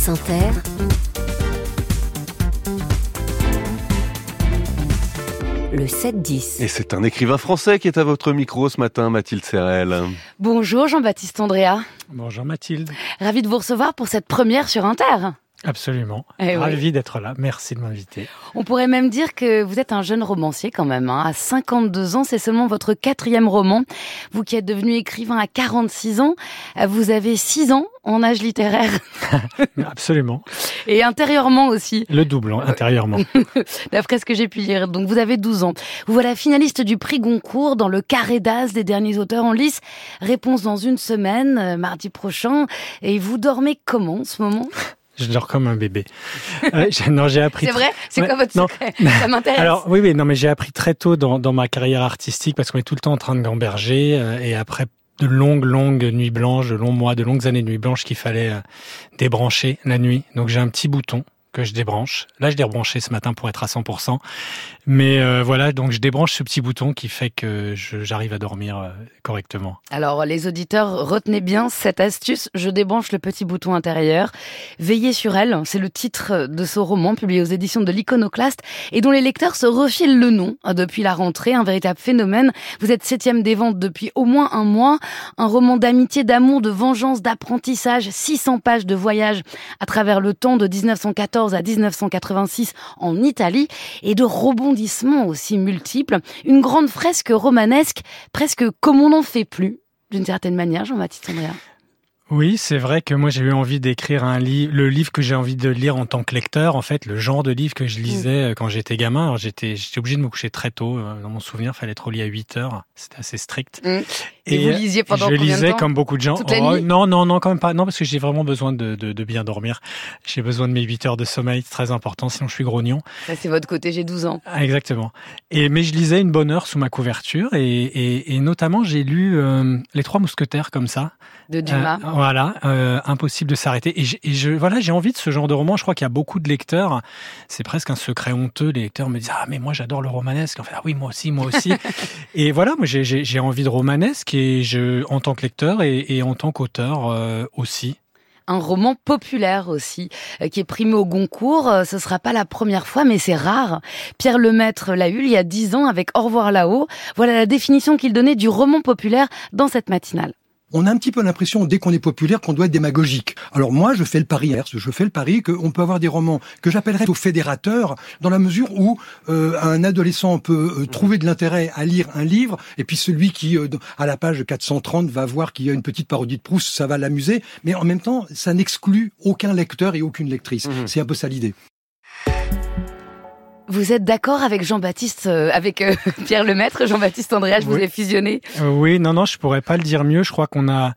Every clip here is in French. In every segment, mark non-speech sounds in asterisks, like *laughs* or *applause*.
France Inter, le 7-10. Et c'est un écrivain français qui est à votre micro ce matin, Mathilde Serrel. Bonjour Jean-Baptiste Andrea. Bonjour Mathilde. Ravi de vous recevoir pour cette première sur Inter. Absolument. Eh oui. Ravi d'être là. Merci de m'inviter. On pourrait même dire que vous êtes un jeune romancier quand même. hein. À 52 ans, c'est seulement votre quatrième roman. Vous qui êtes devenu écrivain à 46 ans, vous avez 6 ans en âge littéraire *laughs* Absolument. et intérieurement aussi. Le double hein, intérieurement. *laughs* D'après ce que j'ai pu lire. Donc vous avez 12 ans. Vous voilà finaliste du prix Goncourt dans le carré d'as des derniers auteurs en lice. Réponse dans une semaine, euh, mardi prochain. Et vous dormez comment en ce moment? Je dors comme un bébé. Euh, *laughs* non, j'ai appris. C'est vrai? C'est quoi votre non. secret? Ça *laughs* m'intéresse. Alors oui, oui, non, mais j'ai appris très tôt dans, dans ma carrière artistique parce qu'on est tout le temps en train de gamberger euh, et après de longues, longues nuits blanches, de longs mois, de longues années de nuits blanches qu'il fallait euh, débrancher la nuit. Donc j'ai un petit bouton que je débranche. Là, je l'ai rebranché ce matin pour être à 100%. Mais euh, voilà, donc je débranche ce petit bouton qui fait que j'arrive à dormir euh, correctement. Alors, les auditeurs, retenez bien cette astuce. Je débranche le petit bouton intérieur. Veillez sur elle, c'est le titre de ce roman publié aux éditions de l'Iconoclaste et dont les lecteurs se refilent le nom hein, depuis la rentrée. Un véritable phénomène. Vous êtes septième des ventes depuis au moins un mois. Un roman d'amitié, d'amour, de vengeance, d'apprentissage. 600 pages de voyage à travers le temps de 1914 à 1986 en Italie et de rebondissements aussi multiples. Une grande fresque romanesque, presque comme on n'en fait plus, d'une certaine manière, Jean-Baptiste Andrea. Oui, c'est vrai que moi j'ai eu envie d'écrire un livre, le livre que j'ai envie de lire en tant que lecteur, en fait, le genre de livre que je lisais euh, quand j'étais gamin. Alors j'étais, j'étais obligé de me coucher très tôt. euh, Dans mon souvenir, fallait être au lit à 8 heures. C'était assez strict. Mm. Et vous lisiez pendant je combien de lisais temps comme beaucoup de gens. Toute la Oh, nuit non, non, non, quand même pas. Non, parce que j'ai vraiment besoin de, de, de bien dormir. J'ai besoin de mes 8 heures de sommeil, c'est très important, sinon je suis grognon. Ça, c'est votre côté, j'ai 12 ans. Ah, Exactement. Et mais je lisais une bonne heure sous ma couverture et, et, et notamment j'ai lu euh, les Trois Mousquetaires comme ça. De Dumas. Euh, voilà, euh, impossible de s'arrêter. Et, je, et je- voilà, j'ai envie de ce genre de roman. Je crois qu'il y a beaucoup de lecteurs. C'est presque un secret honteux. Les lecteurs me disent ah mais moi j'adore le romanesque. En fait ah oui moi aussi moi aussi. *laughs* et voilà, moi j'ai- envie de romanesque et je en tant que lecteur et, et en tant qu'auteur euh, aussi. Un roman populaire aussi, euh, qui est primé au Goncourt. Euh, Ce sera pas la première fois, mais c'est rare. Pierre Lemaître l'a eu il y a 10 ans avec Au revoir là-haut. Voilà la définition qu'il donnait du roman populaire dans cette matinale. On a un petit peu l'impression, dès qu'on est populaire, qu'on doit être démagogique. Alors moi, je fais le pari inverse. Je fais le pari qu'on peut avoir des romans que j'appellerais au fédérateur, dans la mesure où euh, un adolescent peut euh, trouver de l'intérêt à lire un livre, et puis celui qui, euh, à la page 430, va voir qu'il y a une petite parodie de Proust, ça va l'amuser. Mais en même temps, ça n'exclut aucun lecteur et aucune lectrice. C'est un peu ça l'idée. Vous êtes d'accord avec Jean-Baptiste, euh, avec euh, *laughs* Pierre Lemaître, Jean-Baptiste Andrea, je vous Oui. ai fusionné. Euh, oui, non, non, je pourrais pas le dire mieux. Je crois qu'on a,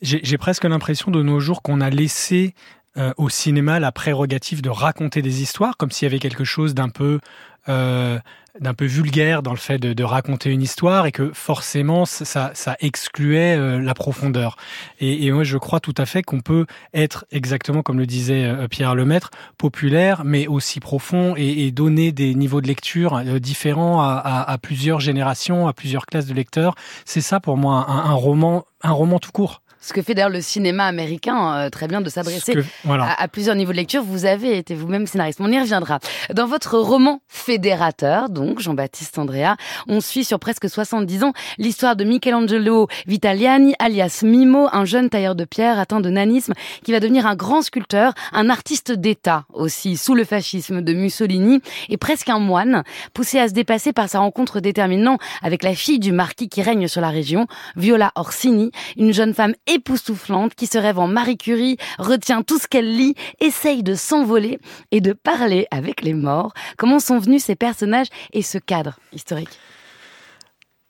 j'ai presque l'impression de nos jours qu'on a laissé euh, au cinéma la prérogative de raconter des histoires, comme s'il y avait quelque chose d'un peu, euh, d'un peu vulgaire dans le fait de, de raconter une histoire et que forcément ça, ça excluait euh, la profondeur. Et, et moi, je crois tout à fait qu'on peut être exactement comme le disait euh, Pierre Lemaître, populaire, mais aussi profond et, et donner des niveaux de lecture euh, différents à, à- à plusieurs générations, à plusieurs classes de lecteurs. C'est ça pour moi un, un roman, un roman tout court. Ce que fait d'ailleurs le cinéma américain, euh, très bien de s'adresser que- voilà. à, à plusieurs niveaux de lecture. Vous avez été vous-même scénariste. On y reviendra. Dans votre roman Fédérateur, donc Jean-Baptiste Andrea, on suit sur presque 70 ans l'histoire de Michelangelo Vitaliani, alias Mimo, un jeune tailleur de pierre atteint de nanisme qui va devenir un grand sculpteur, un artiste d'État aussi, sous le fascisme de Mussolini, et presque un moine, poussé à se dépasser par sa rencontre déterminante avec la fille du marquis qui règne sur la région, Viola Orsini, une jeune femme époustouflante qui se rêve en Marie Curie, retient tout ce qu'elle lit, essaye de s'envoler et de parler avec les morts. Comment sont venus ces personnages et ce cadre historique?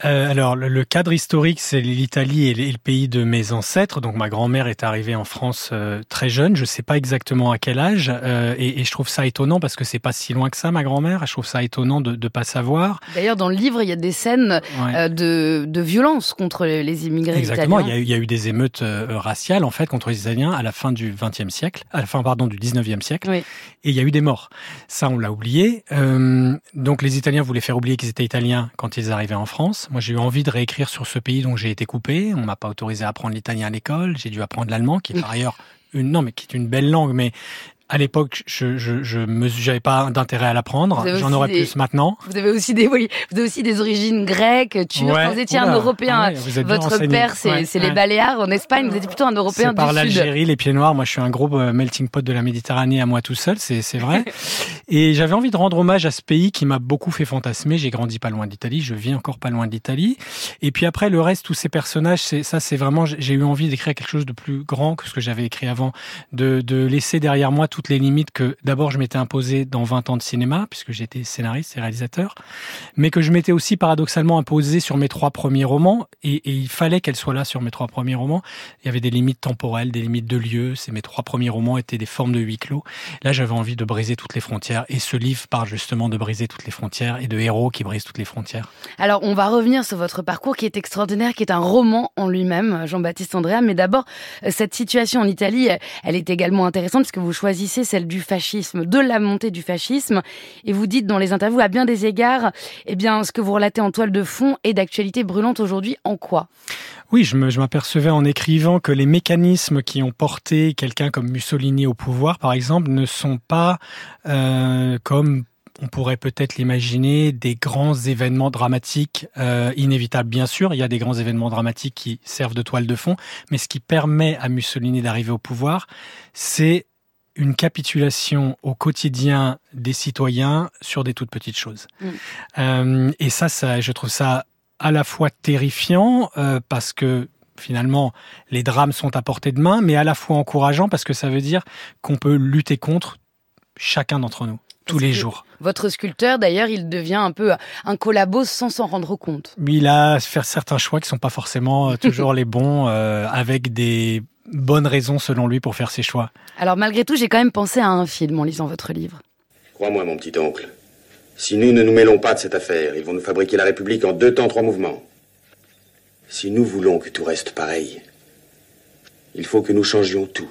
Euh, alors, le, cadre historique, c'est l'Italie et le, pays de mes ancêtres. Donc, ma grand-mère est arrivée en France euh, très jeune. Je sais pas exactement à quel âge, euh, et, et je trouve ça étonnant parce que c'est pas si loin que ça, ma grand-mère. Je trouve ça étonnant de ne pas savoir. D'ailleurs, dans le livre, il y a des scènes Ouais. de, de violence contre les, immigrés Exactement, il y, italiens. a, eu- il y a eu des émeutes raciales en fait contre les Italiens à la fin du XXe siècle, à la fin pardon du XIXe siècle, Oui. et il y a eu des morts. Ça, on l'a oublié. Donc les Italiens voulaient faire oublier qu'ils étaient Italiens quand ils arrivaient en France. Moi, j'ai eu envie de réécrire sur ce pays dont j'ai été coupé. On m'a pas autorisé à apprendre l'italien à l'école. J'ai dû apprendre l'allemand, qui est par ailleurs une non mais qui est une belle langue, mais à l'époque, je je je pas d'intérêt à l'apprendre. J'en aurais des- plus maintenant. Vous avez aussi des, oui, vous avez aussi des origines grecques, turques. Ouais, Vous étiez un. Européen. Ouais, Votre père, c'est Ouais, les. Baléares en Espagne. Vous étiez plutôt un Européen par du Sud. l'Algérie, les pieds noirs. Moi, je suis un gros euh, melting pot de la Méditerranée à moi tout seul, c'est c'est vrai. *laughs* Et j'avais envie de rendre hommage à ce pays qui m'a beaucoup fait fantasmer. J'ai grandi pas loin d'Italie, je vis encore pas loin d'Italie. Et puis après, le reste, tous ces personnages, c'est ça, c'est vraiment. J'ai eu envie d'écrire quelque chose de plus grand que ce que j'avais écrit avant, de, de laisser derrière moi toutes les limites que d'abord je m'étais imposé dans 20 ans de cinéma, puisque j'étais scénariste et réalisateur, mais que je m'étais aussi paradoxalement imposé sur mes trois premiers romans. Et, il fallait qu'elles soient là sur mes trois premiers romans. Il y avait des limites temporelles, des limites de lieu. C'est mes trois premiers romans étaient des formes de huis clos. Là, j'avais envie de briser toutes les frontières. Et ce livre parle justement de briser toutes les frontières et de héros qui brisent toutes les frontières. Alors, on va revenir sur votre parcours qui est extraordinaire, qui est un roman en lui-même, Jean-Baptiste Andrea. Mais d'abord, cette situation en Italie, elle est également intéressante parce que vous choisissez celle du fascisme, de la montée du fascisme. Et vous dites dans les interviews, à bien des égards, eh bien, ce que vous relatez en toile de fond est d'actualité brûlante aujourd'hui. En quoi? Oui, je m'apercevais en écrivant que les mécanismes qui ont porté quelqu'un comme Mussolini au pouvoir, par exemple, ne sont pas euh, comme on pourrait peut-être l'imaginer, des grands événements dramatiques euh, inévitables. Bien sûr, il y a des grands événements dramatiques qui servent de toile de fond, mais ce qui permet à Mussolini d'arriver au pouvoir, c'est une capitulation au quotidien des citoyens sur des toutes petites choses. Mm. Euh, et ça, ça, je trouve ça à la fois terrifiant euh, parce que finalement les drames sont à portée de main, mais à la fois encourageant parce que ça veut dire qu'on peut lutter contre chacun d'entre nous tous les jours. Votre sculpteur, d'ailleurs, il devient un peu un collabo sans s'en rendre compte. Il a fait certains choix qui sont pas forcément euh, toujours *laughs* les bons, euh, avec des bonnes raisons selon lui pour faire ses choix. Alors, malgré tout, j'ai quand même pensé à un film en lisant votre livre. Crois-moi, mon petit oncle. Si nous ne nous mêlons pas de cette affaire, ils vont nous fabriquer la République en deux temps, trois mouvements. Si nous voulons que tout reste pareil, il faut que nous changions tout.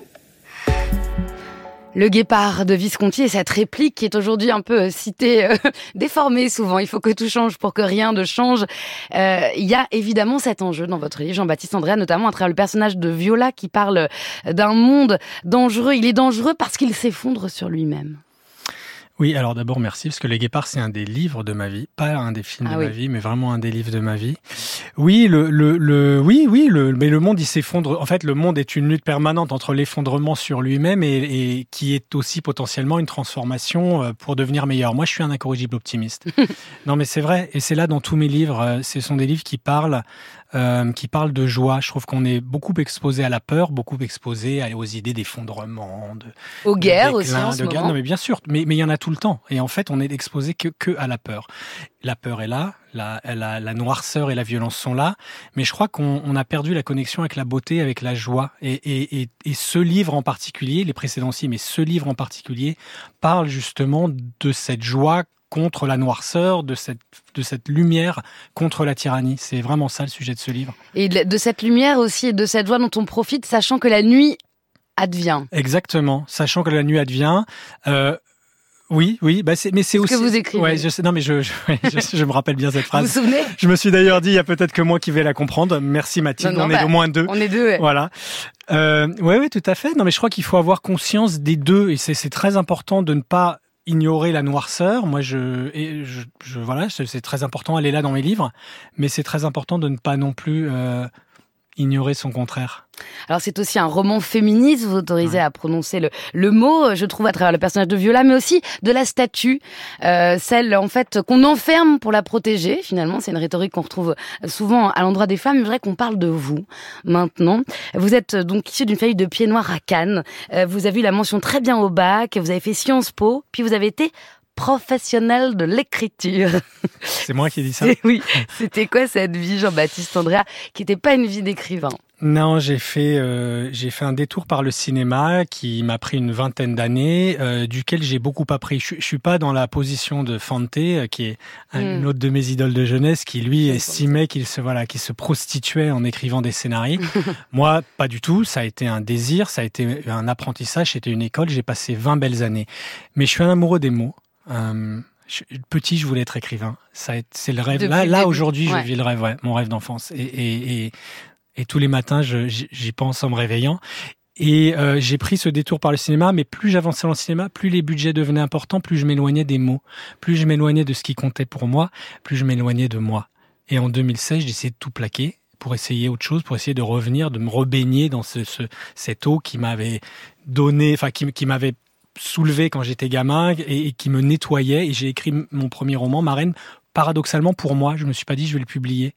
Le guépard de Visconti et cette réplique qui est aujourd'hui un peu euh, citée, euh, *laughs* déformée souvent. Il faut que tout change pour que rien ne change. Euh, Il y a évidemment cet enjeu dans votre livre, Jean-Baptiste Andrea, notamment à travers le personnage de Viola qui parle d'un monde dangereux. Il est dangereux parce qu'il s'effondre sur lui-même. Oui, alors d'abord merci parce que Les Guépards c'est un des livres de ma vie, pas un des films Ah de oui. ma vie, mais vraiment un des livres de ma vie. Oui, le, le, le oui, oui, le, mais le monde il s'effondre. En fait, le monde est une lutte permanente entre l'effondrement sur lui-même et, et qui est aussi potentiellement une transformation euh, pour devenir meilleur. Moi, je suis un incorrigible optimiste. *laughs* non, mais c'est vrai, et c'est là dans tous mes livres. euh, Ce sont des livres qui parlent, euh, qui parlent de joie. Je trouve qu'on est beaucoup exposé à la peur, beaucoup exposé aux idées d'effondrement, de Aux de guerres déclin, aussi en ce de guerre. moment. Non, mais bien sûr, mais mais il y en a tout le temps. Et en fait, on est exposé que que à la peur. La peur est là, la, la, la noirceur et la violence sont là, mais je crois qu'on on a perdu la connexion avec la beauté, avec la joie. Et, et, et, et ce livre en particulier, les précédents aussi, mais ce livre en particulier parle justement de cette joie contre la noirceur, de cette, de cette lumière contre la tyrannie. C'est vraiment ça le sujet de ce livre. Et de cette lumière aussi et de cette joie dont on profite, sachant que la nuit advient. Exactement, sachant que la nuit advient. Euh, oui, oui, bah c'est, mais c'est Ce aussi. que vous écrivez. Ouais, je sais, non, mais je, je, *laughs* ouais, je- je me rappelle bien cette Vous vous phrase. souvenez? Je me suis d'ailleurs dit, il y a peut-être que moi qui vais la comprendre. Merci Mathilde, Non, non, on est bah, au moins deux. On est deux. ouais. Voilà. Euh, ouais, tout à fait. Non, mais je crois qu'il faut avoir conscience des deux, et c'est très important de ne pas ignorer la noirceur. Moi, je, et je, je voilà, c'est très important. Elle est là dans mes livres, mais c'est très important de ne pas non plus euh, ignorer son contraire. Alors c'est aussi un roman féministe, vous autorisez à prononcer le, le mot, euh, je trouve, à travers le personnage de Viola, mais aussi de la statue, euh, celle en fait qu'on enferme pour la protéger. Finalement, c'est une rhétorique qu'on retrouve souvent à l'endroit des femmes. Il vrai qu'on parle de vous maintenant. Vous êtes euh, donc issu d'une famille de pieds noirs à Cannes. Euh, vous avez eu la mention très bien au bac, vous avez fait Sciences Po, puis vous avez été professionnel de l'écriture. C'est moi qui ai dit ça. Oui, c'était quoi cette vie, Jean-Baptiste Andrea, qui n'était pas une vie d'écrivain? Non, j'ai fait euh, j'ai fait un détour par le cinéma qui m'a pris une vingtaine d'années, euh, duquel j'ai beaucoup appris. Je, je suis pas dans la position de Fante, euh, qui est un- Mm. une autre de mes idoles de jeunesse, qui lui estimait qu'il se voilà, qu'il se prostituait en écrivant des scénarios. *laughs* Moi, pas du tout. Ça a été un désir, ça a été un apprentissage, c'était une école. J'ai passé 20 belles années, mais je suis un amoureux des mots. Euh, je- petit, je voulais être écrivain. C'est le rêve. Depuis là, là aujourd'hui, ouais. je vis le rêve, ouais, mon rêve d'enfance. Et, et, et, et tous les matins, je- j'y j'y pense en me réveillant. Et euh, j'ai pris ce détour par le cinéma, mais plus j'avançais dans le cinéma, plus les budgets devenaient importants, plus je m'éloignais des mots, plus je m'éloignais de ce qui comptait pour moi, plus je m'éloignais de moi. Et en 2016, j'ai essayé de tout plaquer pour essayer autre chose, pour essayer de revenir, de me rebaigner dans ce, ce cette eau qui m'avait donné, enfin qui, qui m'avait soulevé quand j'étais gamin et, qui me nettoyait. Et j'ai écrit mon premier roman, Marraine, paradoxalement pour moi. Je me suis pas dit je vais le publier.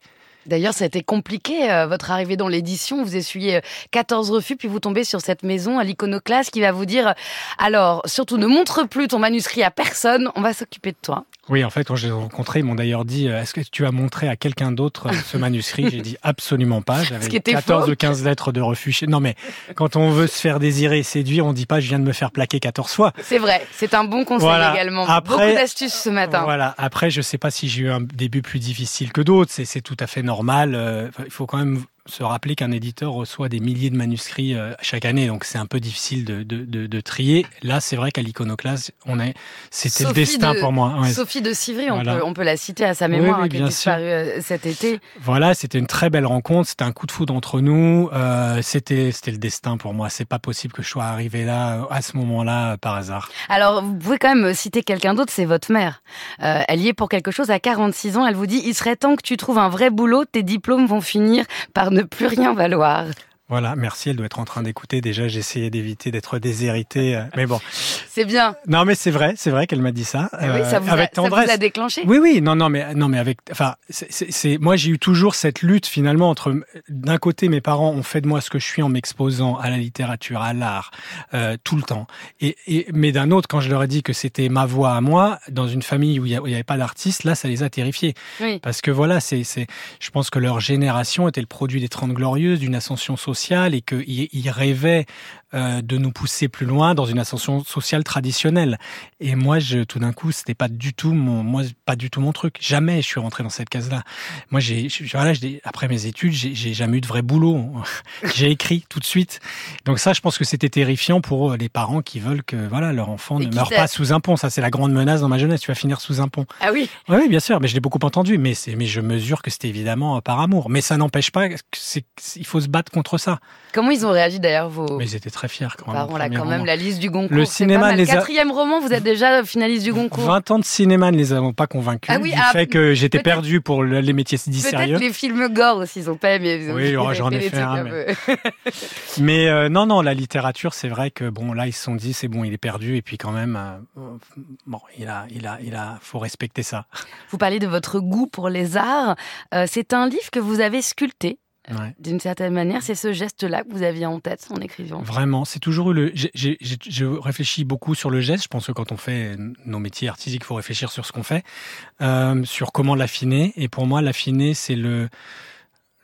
D'ailleurs, ça a été compliqué, euh, votre arrivée dans l'édition. Vous essuyez 14 refus, puis vous tombez sur cette maison à l'iconoclaste qui va vous dire Alors, surtout, ne montre plus ton manuscrit à personne, on va s'occuper de toi. Oui, en fait, quand je les ai rencontrés, ils m'ont d'ailleurs dit Est-ce que tu as montré à quelqu'un d'autre ce manuscrit? J'ai dit absolument pas. *laughs* J'avais 14 faux. ou 15 lettres de refus. Non, mais quand on veut se faire désirer et séduire, on dit pas Je viens de me faire plaquer 14 fois. C'est vrai, c'est un bon conseil voilà. également. Après, Beaucoup d'astuces ce matin. Voilà. Après, je sais pas si j'ai eu un début plus difficile que d'autres. C'est tout à fait normal. Euh, il faut quand même se rappeler qu'un éditeur reçoit des milliers de manuscrits euh, chaque année, donc c'est un peu difficile de, de, de, de trier. Là, c'est vrai qu'à l'iconoclaste, on est, c'était le destin de, pour moi. Ouais. Sophie de Civry, voilà. on, peut, on peut la citer à sa mémoire, oui, oui, hein, qui bien est disparue euh, cet été. Voilà, c'était une très belle rencontre, c'était un coup de foudre entre nous. Euh, c'était, c'était le destin pour moi. C'est pas possible que je sois arrivé là à ce moment-là par hasard. Alors, vous pouvez quand même citer quelqu'un d'autre, c'est votre mère. Euh, elle y est pour quelque chose à 46 ans. Elle vous dit, il serait temps que tu trouves un vrai boulot. Tes diplômes vont finir par ne plus rien valoir. Voilà, merci, elle doit être en train d'écouter. Déjà, j'essayais d'éviter d'être déshéritée, euh, mais bon. *laughs* C'est bien. Non, mais c'est vrai, c'est vrai qu'elle m'a dit ça. Euh, oui, ça vous, avec a, tendresse. ça vous a déclenché. Oui, oui, non, non, mais non, mais avec, enfin, c'est, moi, j'ai eu toujours cette lutte finalement entre, d'un côté, mes parents ont fait de moi ce que je suis en m'exposant à la littérature, à l'art, euh, tout le temps. Et, et mais d'un autre, quand je leur ai dit que c'était ma voix à moi, dans une famille où il n'y avait pas d'artiste, là, ça les a terrifiés. Oui. Parce que voilà, c'est, c'est, je pense que leur génération était le produit des Trente Glorieuses, d'une ascension sociale et qu'ils rêvaient euh, de nous pousser plus loin dans une ascension sociale traditionnelle. Et moi, je, tout d'un coup, c'était pas du tout mon, moi, pas du tout mon truc. Jamais je suis rentré dans cette case-là. Moi, j'ai, voilà, après mes études, j'ai jamais eu de vrai boulot. *laughs* j'ai écrit tout de suite. Donc ça, je pense que c'était terrifiant pour les parents qui veulent que, voilà, leur enfant Et ne meure pas sous un pont. Ça, c'est la grande menace dans ma jeunesse. Tu vas finir sous un pont. Ah oui. Oui, bien sûr, mais je l'ai beaucoup entendu. Mais, c'est, mais je mesure que c'était évidemment par amour. Mais ça n'empêche pas que c'est, il faut se battre contre ça. Comment ils ont réagi d'ailleurs vos Mais ils étaient très fiers quand même. parents là Premier quand même la liste du Goncourt Le cinéma les a- Quatrième roman, vous êtes déjà finaliste du Goncourt. 20 ans de cinéma ne les avons pas convaincus Ah oui, du ah, fait que j'étais peut-être- perdu pour le- les métiers dits Peut-être sérieux. les films gore aussi, ils ont pas aimé. Ils ont Oui, oh, j'en ai fait un, *laughs* Mais euh, non, non, la littérature, c'est vrai que bon, là, ils se sont dit, c'est bon, il est perdu, et puis quand même, euh, bon, il a, il a, il a, faut respecter ça. Vous parlez de votre goût pour les arts. Euh, c'est un livre que vous avez sculpté. Ouais. D'une certaine manière, c'est ce geste-là que vous aviez en tête en écrivant. Vraiment, c'est toujours eu le. Je réfléchis beaucoup sur le geste. Je pense que quand on fait nos métiers artistiques, il faut réfléchir sur ce qu'on fait, euh, sur comment l'affiner. Et pour moi, l'affiner, c'est le,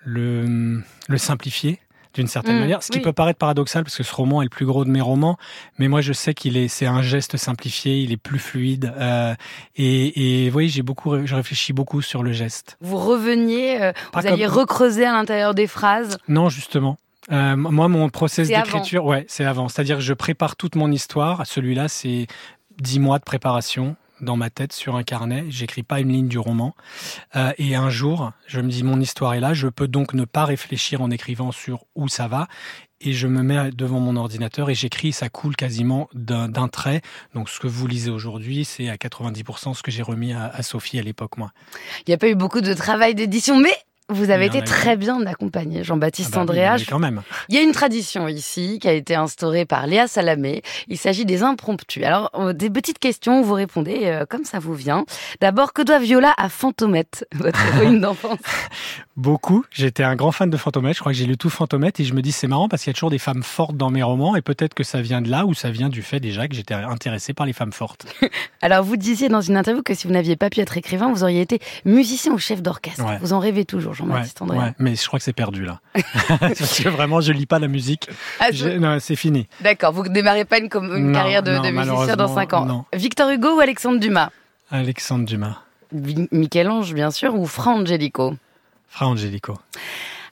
le, le simplifier d'une certaine Mmh, manière. Ce qui oui. peut paraître paradoxal parce que ce roman est le plus gros de mes romans, mais moi je sais qu'il est, c'est un geste simplifié, il est plus fluide. euh, et, et oui, j'ai beaucoup, je réfléchis beaucoup sur le geste. Vous reveniez, euh, vous alliez comme- recreuser à l'intérieur des phrases. Non, justement. Euh, moi, mon process d'écriture, ouais, c'est avant. C'est-à-dire que je prépare toute mon histoire. Celui-là, c'est dix mois de préparation dans ma tête sur un carnet. J'écris pas une ligne du roman. Euh, et un jour, je me dis mon histoire est là. Je peux donc ne pas réfléchir en écrivant sur où ça va. Et je me mets devant mon ordinateur et j'écris. Ça coule quasiment d'un trait. Donc, ce que vous lisez aujourd'hui, c'est à 90% ce que j'ai remis à, à Sophie à l'époque, moi. Il n'y a pas eu beaucoup de travail d'édition, mais vous avez été très bien accompagné, Jean-Baptiste Ah bah oui, quand même. Il y a une tradition ici qui a été instaurée par Léa Salamé. Il s'agit des impromptus. Alors, euh, des petites questions, vous répondez euh, comme ça vous vient. D'abord, que doit Viola à Fantomette, votre *laughs* héroïne d'enfance? Beaucoup. J'étais un grand fan de Fantomette. Je crois que j'ai lu tout Fantomette et je me dis c'est marrant parce qu'il y a toujours des femmes fortes dans mes romans et peut-être que ça vient de là ou ça vient du fait déjà que j'étais intéressé par les femmes fortes. *laughs* Alors, vous disiez dans une interview que si vous n'aviez pas pu être écrivain, vous auriez été musicien ou chef d'orchestre. Ouais. Vous en rêvez toujours, Jean-Baptiste Ouais, ouais, mais je crois que c'est perdu là. *laughs* parce que vraiment je lis pas la musique. Ah, c'est fini. D'accord, vous ne démarrez pas une, une Non, carrière de, non, de musicien dans malheureusement, 5 ans. non. Victor Hugo ou Alexandre Dumas? Alexandre Dumas, Michel-Ange, bien sûr, ou Fra Angelico Fra Angelico.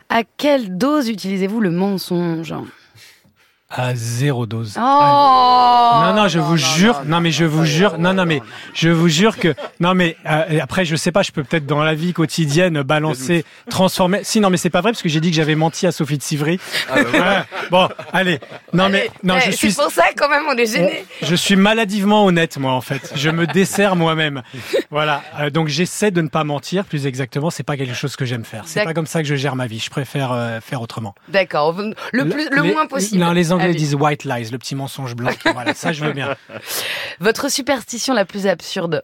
À quelle dose utilisez-vous le mensonge? À zéro dose. Oh non, non, je vous jure, non, mais je vous jure, non, non, mais je vous jure que, non, mais euh, après, je sais pas, je peux peut-être dans la vie quotidienne balancer, transformer. Si, non, mais c'est pas vrai parce que j'ai dit que j'avais menti à Sophie de Civry. *laughs* Ouais. Bon, allez, non, mais non, je Eh, suis, C'est pour ça quand même on est gêné. je suis maladivement honnête, moi, en fait. Je me desserre moi-même. *laughs* Voilà. Euh, donc, j'essaie de ne pas mentir. Plus exactement, c'est pas quelque chose que j'aime faire. C'est D'accord. pas comme ça que je gère ma vie. Je préfère euh, faire autrement. D'accord, le plus, le moins possible. Non, les Anglais Allez. disent white lies, le petit mensonge blanc. *laughs* voilà, ça, je veux bien. Votre superstition la plus absurde?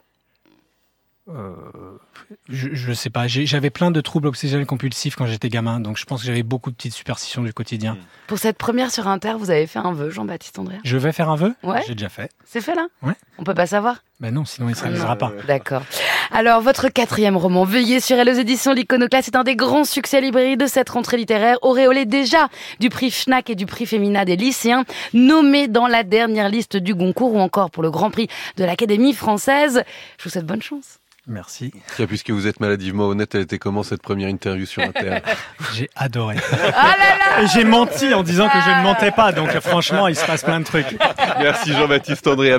Je, je sais pas. J'avais plein de troubles obsessionnels compulsifs quand j'étais gamin, donc je pense que j'avais beaucoup de petites superstitions du quotidien. Pour cette première sur Inter, vous avez fait un vœu, Jean-Baptiste Andréa. Je vais faire un vœu? Ouais. J'ai déjà fait. C'est fait là? Ouais. On peut pas savoir? Ben non, sinon il se réalisera pas. D'accord. Alors, votre quatrième roman, Veillez sur elle aux éditions L'Iconoclaste, est un des grands succès librairies de cette rentrée littéraire, auréolé déjà du prix Fnac et du prix Femina des lycéens, nommé dans la dernière liste du Goncourt ou encore pour le Grand Prix de l'Académie française. Je vous souhaite bonne chance. Merci. Tiens, puisque vous êtes maladivement honnête, elle était comment cette première interview sur Inter *laughs* J'ai adoré. Ah là là Et j'ai menti en disant que je ne mentais pas, donc franchement, il se passe plein de trucs. Merci Jean-Baptiste André.